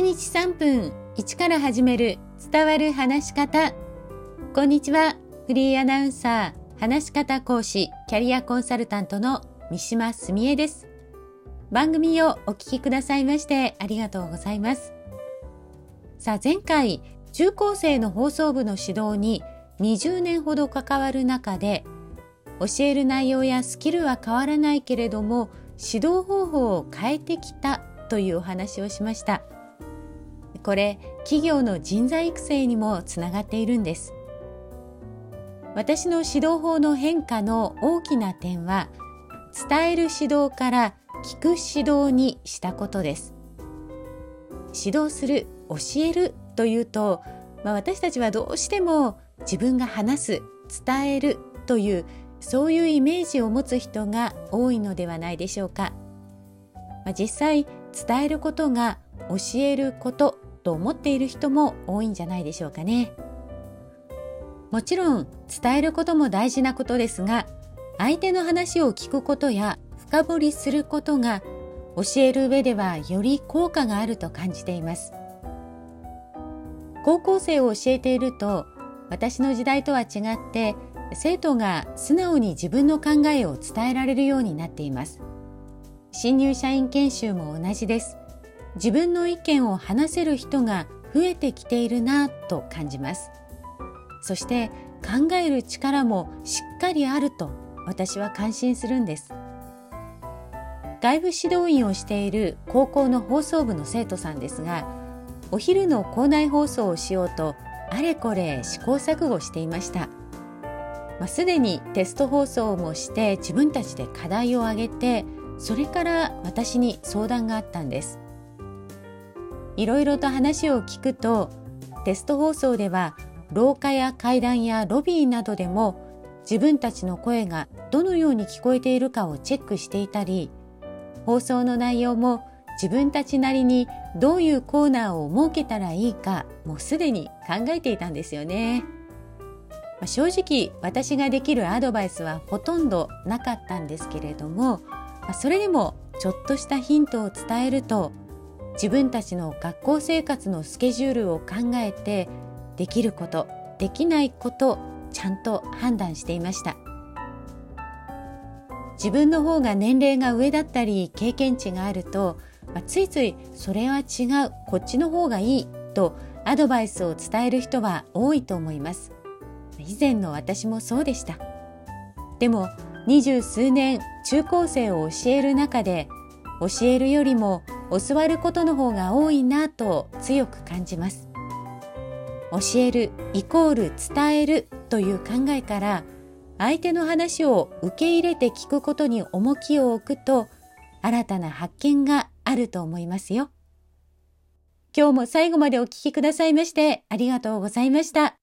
1日3分1から始める伝わる話し方。こんにちは。フリーアナウンサー、話し方講師、キャリアコンサルタントの三島澄江です。番組をお聞きくださいましてありがとうございます。さあ前回、中高生の放送部の指導に20年ほど関わる中で、教える内容やスキルは変わらないけれども、指導方法を変えてきたというお話をしました。これ企業の人材育成にもつながっているんです。私の指導法の変化の大きな点は伝える指導から聞く指導にしたことです。指導する教えるというと、まあ、私たちはどうしても自分が話す伝えるというそういうイメージを持つ人が多いのではないでしょうか、まあ、実際伝えることが教えることと思っている人も多いんじゃないでしょうかね。もちろん伝えることも大事なことですが相手の話を聞くことや深掘りすることが教える上ではより効果があると感じています。高校生を教えていると私の時代とは違って生徒が素直に自分の考えを伝えられるようになっています。新入社員研修も同じです。自分の意見を話せる人が増えてきているなと感じます。そして考える力もしっかりあると私は感心するんです。外部指導員をしている高校の放送部の生徒さんですがお昼の校内放送をしようとあれこれ試行錯誤していました、まあ、すでにテスト放送もして自分たちで課題を挙げてそれから私に相談があったんです。いろいろと話を聞くとテスト放送では廊下や階段やロビーなどでも自分たちの声がどのように聞こえているかをチェックしていたり放送の内容も自分たちなりにどういうコーナーを設けたらいいかもうすでに考えていたんですよね。正直私ができるアドバイスはほとんどなかったんですけれどもそれでもちょっとしたヒントを伝えると自分たちの学校生活のスケジュールを考えてできることできないことちゃんと判断していました。自分の方が年齢が上だったり経験値があると、まあ、ついついそれは違うこっちの方がいいとアドバイスを伝える人は多いと思います。以前の私もそうでした。でも二十数年中高生を教える中で教えるよりも教わることの方が多いなと強く感じます。教えるイコール伝えるという考えから相手の話を受け入れて聞くことに重きを置くと新たな発見があると思いますよ。今日も最後までお聞きくださいましてありがとうございました。